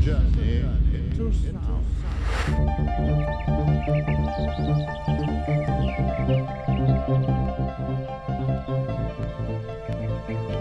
journey into sound. Into.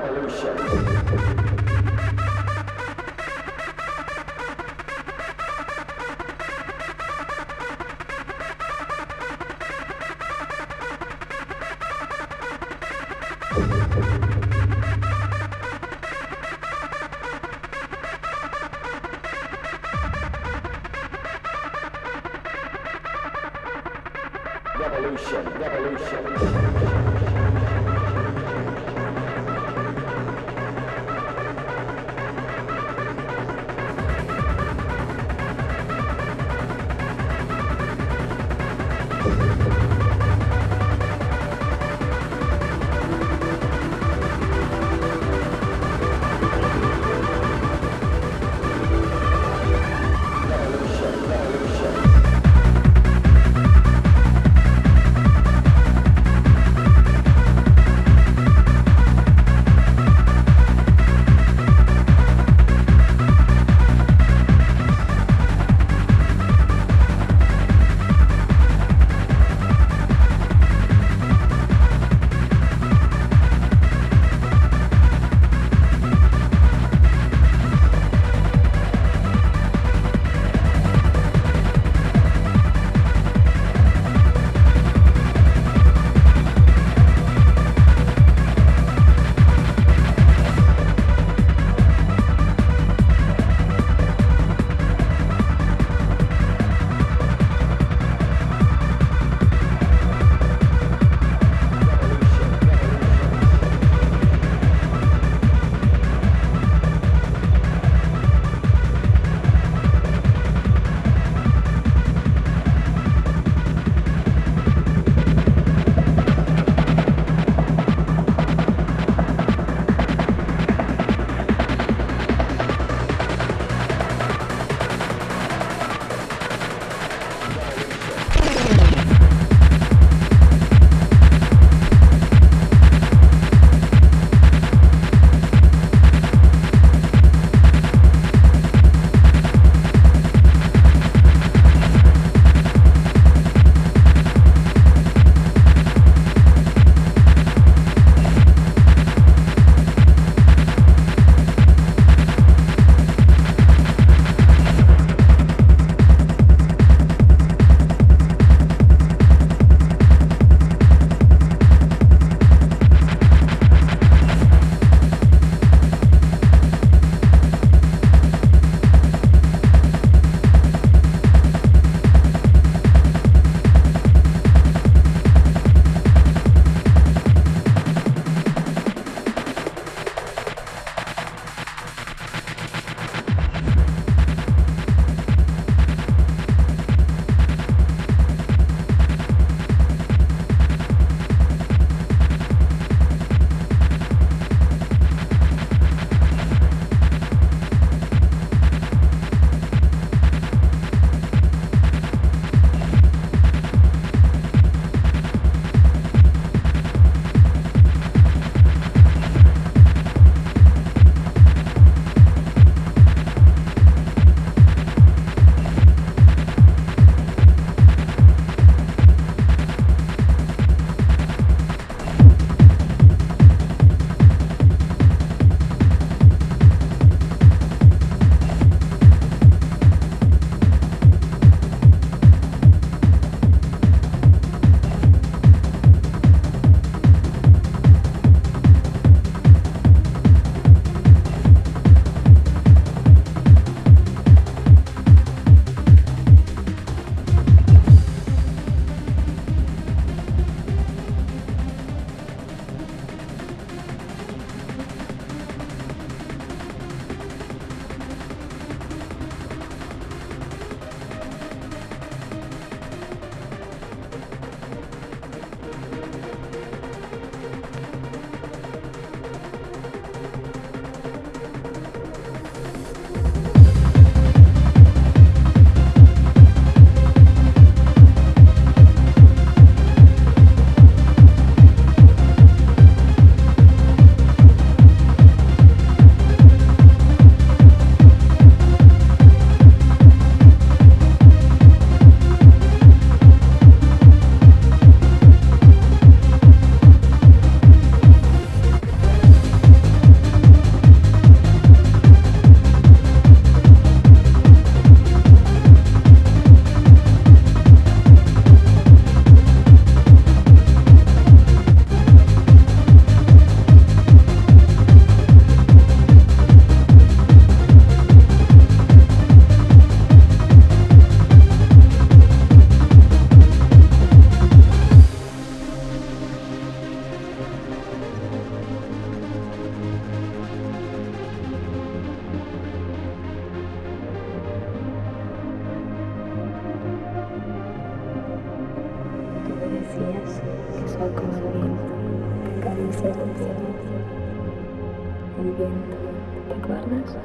Revolution, soy como el viento que acaricia el cielo. El viento, ¿recuerdas?